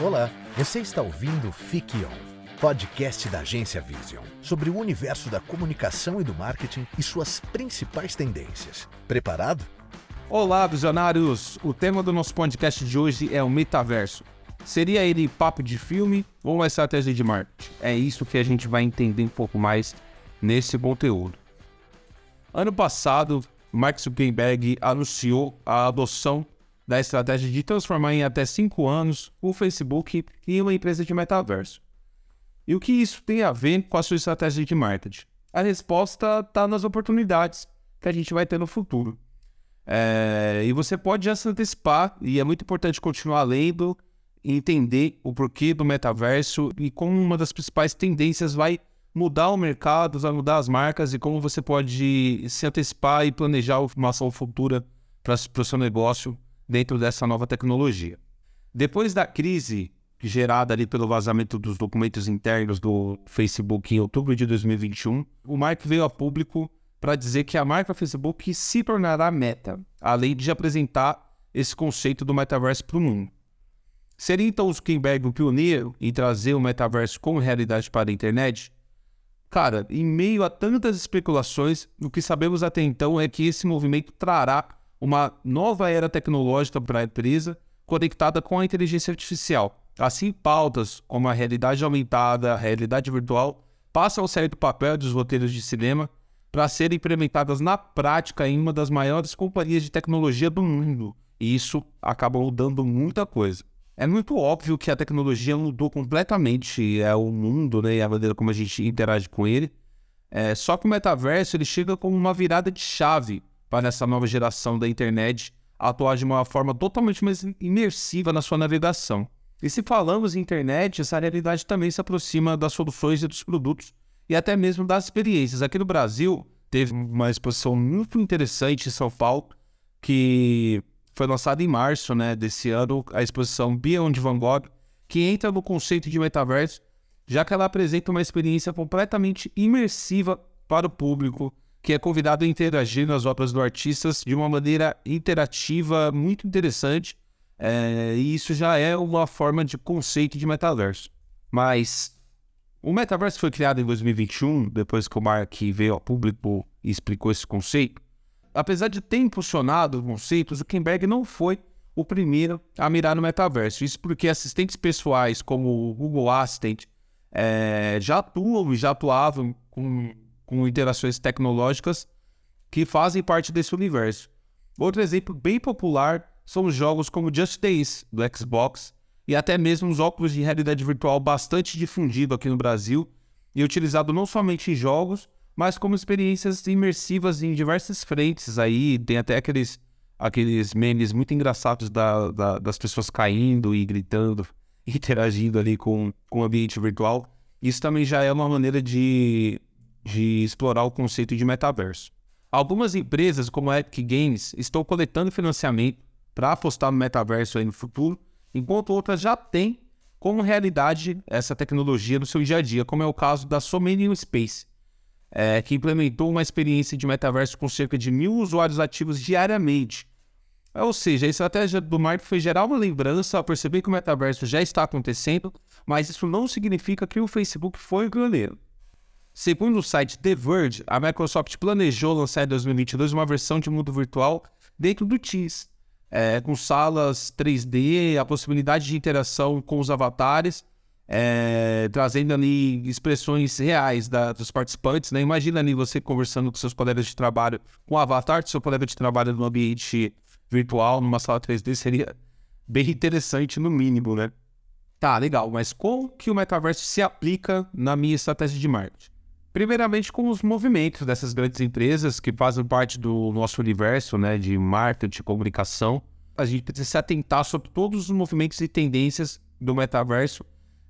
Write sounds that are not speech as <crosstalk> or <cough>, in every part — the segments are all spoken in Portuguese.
Olá, você está ouvindo Fique On, podcast da agência Vision, sobre o universo da comunicação e do marketing e suas principais tendências. Preparado? Olá, visionários! O tema do nosso podcast de hoje é o metaverso. Seria ele papo de filme ou uma estratégia de marketing? É isso que a gente vai entender um pouco mais nesse conteúdo. Ano passado, Mark Zuckerberg anunciou a adoção da estratégia de transformar em até 5 anos o Facebook em uma empresa de metaverso. E o que isso tem a ver com a sua estratégia de marketing? A resposta está nas oportunidades que a gente vai ter no futuro. É, e você pode já se antecipar, e é muito importante continuar lendo e entender o porquê do metaverso e como uma das principais tendências vai mudar o mercado, vai mudar as marcas e como você pode se antecipar e planejar uma ação futura para o seu negócio dentro dessa nova tecnologia. Depois da crise gerada ali pelo vazamento dos documentos internos do Facebook em outubro de 2021, o Mark veio a público para dizer que a marca Facebook se tornará meta, além de apresentar esse conceito do metaverso para o mundo. Seria então o Zuckerberg o pioneiro em trazer o metaverso como realidade para a internet? Cara, em meio a tantas especulações, o que sabemos até então é que esse movimento trará uma nova era tecnológica para a empresa conectada com a inteligência artificial. Assim, pautas como a realidade aumentada, a realidade virtual, passam a sair do papel dos roteiros de cinema para serem implementadas na prática em uma das maiores companhias de tecnologia do mundo. E isso acaba mudando muita coisa. É muito óbvio que a tecnologia mudou completamente é, o mundo né, e a maneira como a gente interage com ele. É, só que o metaverso ele chega como uma virada de chave para essa nova geração da internet atuar de uma forma totalmente mais imersiva na sua navegação. E se falamos em internet, essa realidade também se aproxima das soluções e dos produtos e até mesmo das experiências. Aqui no Brasil, teve uma exposição muito interessante em São Paulo, que foi lançada em março né, desse ano, a exposição Beyond Van Gogh, que entra no conceito de metaverso, já que ela apresenta uma experiência completamente imersiva para o público, que é convidado a interagir nas obras do artista de uma maneira interativa, muito interessante. É, e isso já é uma forma de conceito de metaverso. Mas o metaverso foi criado em 2021, depois que o Mark veio ao público e explicou esse conceito. Apesar de ter impulsionado o conceito, Zuckerberg não foi o primeiro a mirar no metaverso. Isso porque assistentes pessoais como o Google Assistant é, já atuam e já atuavam com com interações tecnológicas que fazem parte desse universo. Outro exemplo bem popular são os jogos como Just Dance, do Xbox, e até mesmo os óculos de realidade virtual bastante difundido aqui no Brasil e utilizado não somente em jogos, mas como experiências imersivas em diversas frentes aí, tem até aqueles, aqueles memes muito engraçados da, da, das pessoas caindo e gritando, <laughs> interagindo ali com, com o ambiente virtual. Isso também já é uma maneira de de explorar o conceito de metaverso. Algumas empresas, como a Epic Games, estão coletando financiamento para apostar no metaverso no futuro, enquanto outras já têm como realidade essa tecnologia no seu dia a dia, como é o caso da Somnium Space, é, que implementou uma experiência de metaverso com cerca de mil usuários ativos diariamente. Ou seja, a estratégia do Mark foi gerar uma lembrança ao perceber que o metaverso já está acontecendo, mas isso não significa que o Facebook foi o pioneiro. Segundo o site The Verge, a Microsoft planejou lançar em 2022 uma versão de mundo virtual dentro do Teams, é, com salas 3D, a possibilidade de interação com os avatares, é, trazendo ali expressões reais da, dos participantes. Né? Imagina ali você conversando com seus colegas de trabalho, com o avatar do seu colega de trabalho no ambiente virtual, numa sala 3D, seria bem interessante no mínimo, né? Tá, legal, mas como que o metaverso se aplica na minha estratégia de marketing? Primeiramente com os movimentos dessas grandes empresas que fazem parte do nosso universo né, de marketing, comunicação. A gente precisa se atentar sobre todos os movimentos e tendências do metaverso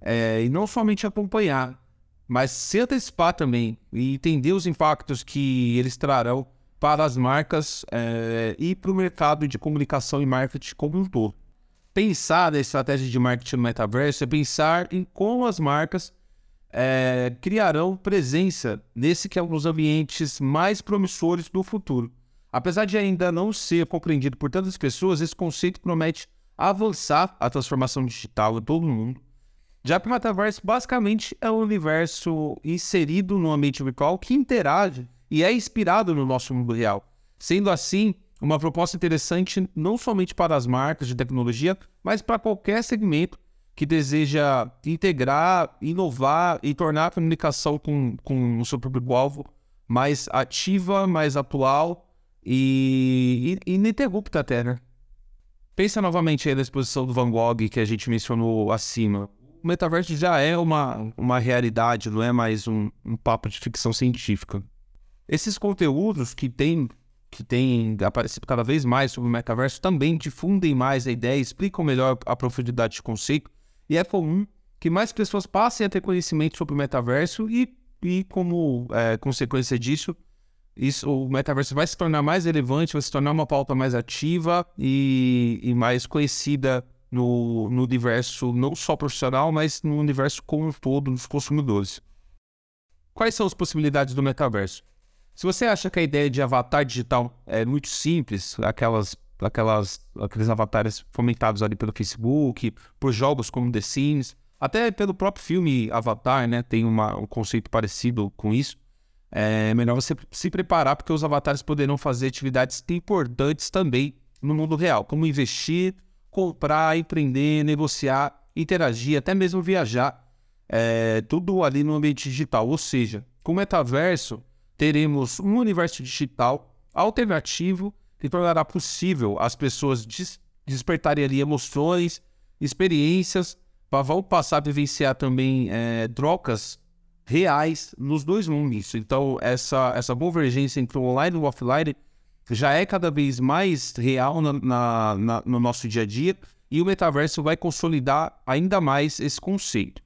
é, e não somente acompanhar, mas se antecipar também e entender os impactos que eles trarão para as marcas é, e para o mercado de comunicação e marketing como um todo. Pensar na estratégia de marketing no metaverso é pensar em como as marcas é, criarão presença nesse que é um dos ambientes mais promissores do futuro. Apesar de ainda não ser compreendido por tantas pessoas, esse conceito promete avançar a transformação digital de todo mundo. Já que o metaverso basicamente é um universo inserido no ambiente virtual que interage e é inspirado no nosso mundo real. Sendo assim, uma proposta interessante não somente para as marcas de tecnologia, mas para qualquer segmento que deseja integrar, inovar e tornar a comunicação com, com o seu público-alvo mais ativa, mais atual e, e, ininterrupta até, né? Pensa novamente aí na exposição do Van Gogh que a gente mencionou acima. O metaverso já é uma, uma realidade, não é mais um, um papo de ficção científica. Esses conteúdos que têm que tem aparecido cada vez mais sobre o metaverso também difundem mais a ideia, explicam melhor a profundidade de conceito e é comum que mais pessoas passem a ter conhecimento sobre o metaverso e, e como é, consequência disso, isso, o metaverso vai se tornar mais relevante, vai se tornar uma pauta mais ativa e, e mais conhecida no, no universo não só profissional, mas no universo como um todo dos consumidores. Quais são as possibilidades do metaverso? Se você acha que a ideia de avatar digital é muito simples, aquelas, aquelas, aqueles avatares fomentados ali pelo Facebook, por jogos como The Sims, até pelo próprio filme Avatar, né, tem uma, um conceito parecido com isso. É melhor você se preparar porque os avatares poderão fazer atividades importantes também no mundo real, como investir, comprar, empreender, negociar, interagir, até mesmo viajar, é, tudo ali no ambiente digital. Ou seja, com o metaverso teremos um universo digital alternativo que tornará possível as pessoas des despertarem ali emoções, experiências, vão passar a vivenciar também é, trocas reais nos dois mundos. Então, essa, essa convergência entre o online e o offline já é cada vez mais real na, na, na, no nosso dia a dia e o metaverso vai consolidar ainda mais esse conceito.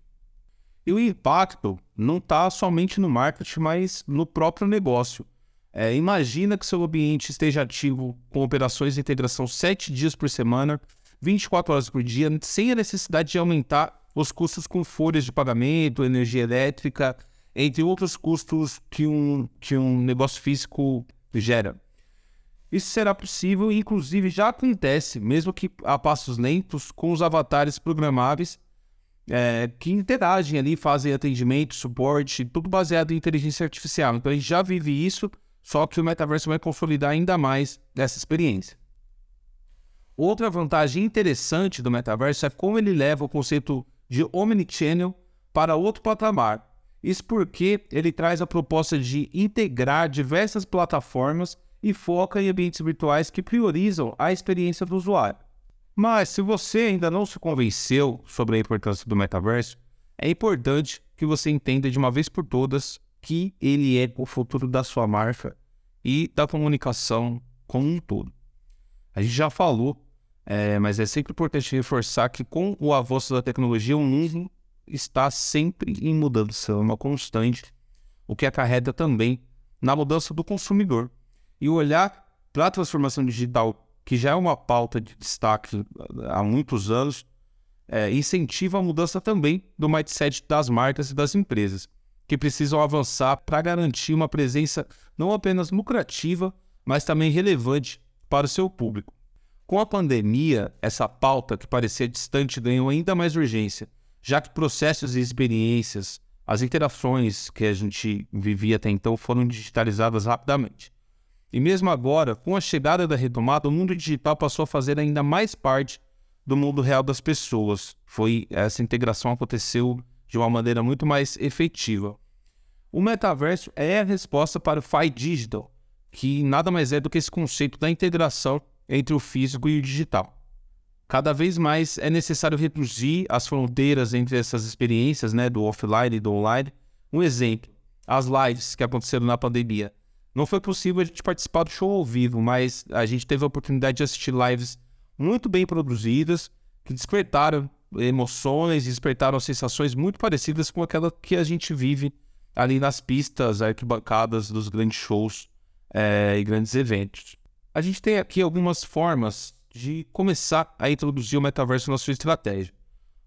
E o impacto não está somente no marketing, mas no próprio negócio. É, imagina que seu ambiente esteja ativo com operações de integração 7 dias por semana, 24 horas por dia, sem a necessidade de aumentar os custos com folhas de pagamento, energia elétrica, entre outros custos que um, que um negócio físico gera. Isso será possível e, inclusive, já acontece, mesmo que a passos lentos, com os avatares programáveis é, que interagem ali, fazem atendimento, suporte, tudo baseado em inteligência artificial. Então a gente já vive isso, só que o metaverso vai consolidar ainda mais essa experiência. Outra vantagem interessante do metaverso é como ele leva o conceito de omnichannel para outro patamar. Isso porque ele traz a proposta de integrar diversas plataformas e foca em ambientes virtuais que priorizam a experiência do usuário. Mas se você ainda não se convenceu sobre a importância do metaverso, é importante que você entenda de uma vez por todas que ele é o futuro da sua marca e da comunicação como um todo. A gente já falou, é, mas é sempre importante reforçar que com o avanço da tecnologia, o mundo está sempre em mudança, é uma constante, o que acarreta também na mudança do consumidor. E olhar para a transformação digital que já é uma pauta de destaque há muitos anos, é, incentiva a mudança também do mindset das marcas e das empresas, que precisam avançar para garantir uma presença não apenas lucrativa, mas também relevante para o seu público. Com a pandemia, essa pauta que parecia distante ganhou ainda mais urgência, já que processos e experiências, as interações que a gente vivia até então foram digitalizadas rapidamente. E mesmo agora, com a chegada da retomada, o mundo digital passou a fazer ainda mais parte do mundo real das pessoas. Foi essa integração aconteceu de uma maneira muito mais efetiva. O metaverso é a resposta para o FI Digital, que nada mais é do que esse conceito da integração entre o físico e o digital. Cada vez mais é necessário reduzir as fronteiras entre essas experiências, né, do offline e do online. Um exemplo: as lives que aconteceram na pandemia não foi possível a gente participar do show ao vivo, mas a gente teve a oportunidade de assistir lives muito bem produzidas, que despertaram emoções, despertaram sensações muito parecidas com aquela que a gente vive ali nas pistas, arquibancadas dos grandes shows é, e grandes eventos. A gente tem aqui algumas formas de começar a introduzir o metaverso na sua estratégia.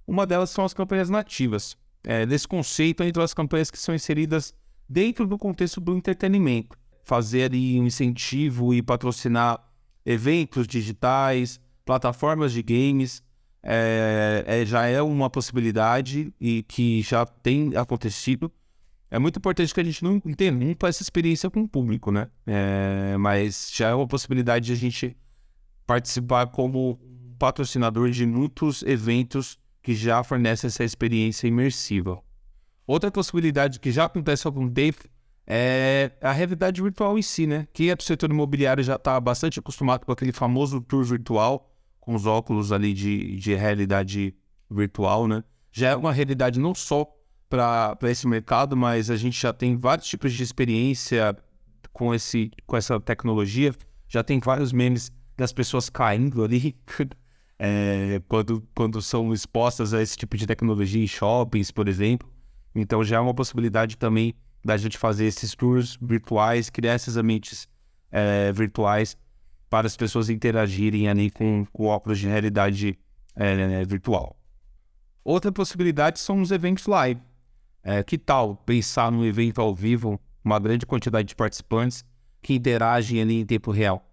Uma delas são as campanhas nativas. É, nesse conceito, entre as campanhas que são inseridas dentro do contexto do entretenimento fazer ali um incentivo e patrocinar eventos digitais, plataformas de games, é, é, já é uma possibilidade e que já tem acontecido. É muito importante que a gente não interrompa essa experiência com o público, né? É, mas já é uma possibilidade de a gente participar como patrocinador de muitos eventos que já fornecem essa experiência imersiva. Outra possibilidade que já acontece há algum tempo é a realidade virtual em si, né? Quem é do setor imobiliário já está bastante acostumado com aquele famoso tour virtual, com os óculos ali de, de realidade virtual, né? Já é uma realidade não só para esse mercado, mas a gente já tem vários tipos de experiência com, esse, com essa tecnologia. Já tem vários memes das pessoas caindo ali <laughs> é, quando, quando são expostas a esse tipo de tecnologia em shoppings, por exemplo. Então já é uma possibilidade também da gente fazer esses tours virtuais, criar esses ambientes é, virtuais para as pessoas interagirem ali com, com óculos de realidade é, virtual. Outra possibilidade são os eventos live. É, que tal pensar num evento ao vivo, uma grande quantidade de participantes que interagem ali em tempo real?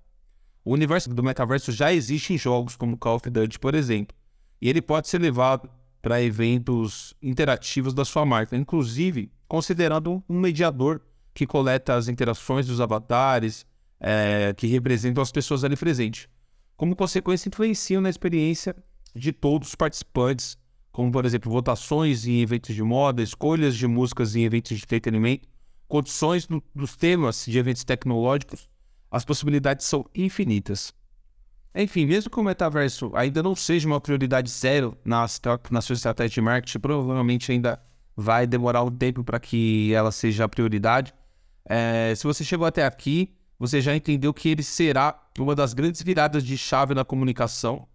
O universo do metaverso já existe em jogos como Call of Duty, por exemplo, e ele pode ser levado para eventos interativos da sua marca, inclusive considerando um mediador que coleta as interações dos avatares, é, que representam as pessoas ali presentes. Como consequência, influenciam na experiência de todos os participantes, como, por exemplo, votações em eventos de moda, escolhas de músicas em eventos de entretenimento, condições do, dos temas de eventos tecnológicos. As possibilidades são infinitas. Enfim, mesmo que o metaverso ainda não seja uma prioridade zero na, na sua estratégia de marketing, provavelmente ainda vai demorar um tempo para que ela seja a prioridade. É, se você chegou até aqui, você já entendeu que ele será uma das grandes viradas de chave na comunicação.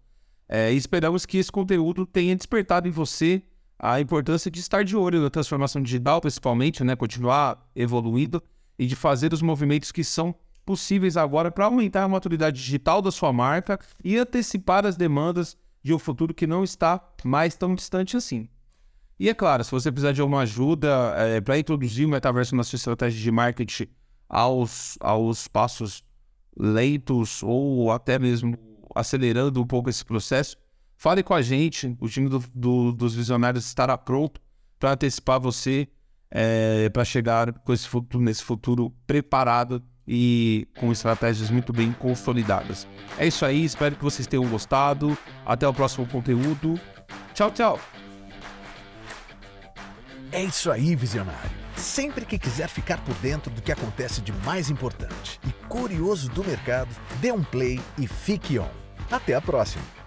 É, esperamos que esse conteúdo tenha despertado em você a importância de estar de olho na transformação digital, principalmente, né, continuar evoluindo e de fazer os movimentos que são possíveis agora para aumentar a maturidade digital da sua marca e antecipar as demandas de um futuro que não está mais tão distante assim. E é claro, se você precisar de uma ajuda é, para introduzir o metaverso na sua estratégia de marketing aos, aos passos lentos ou até mesmo acelerando um pouco esse processo, fale com a gente. O time do, do, dos visionários estará pronto para antecipar você é, para chegar com esse futuro, nesse futuro preparado e com estratégias muito bem consolidadas. É isso aí, espero que vocês tenham gostado. Até o próximo conteúdo. Tchau, tchau. É isso aí, visionário. Sempre que quiser ficar por dentro do que acontece de mais importante e curioso do mercado, dê um play e fique on. Até a próxima!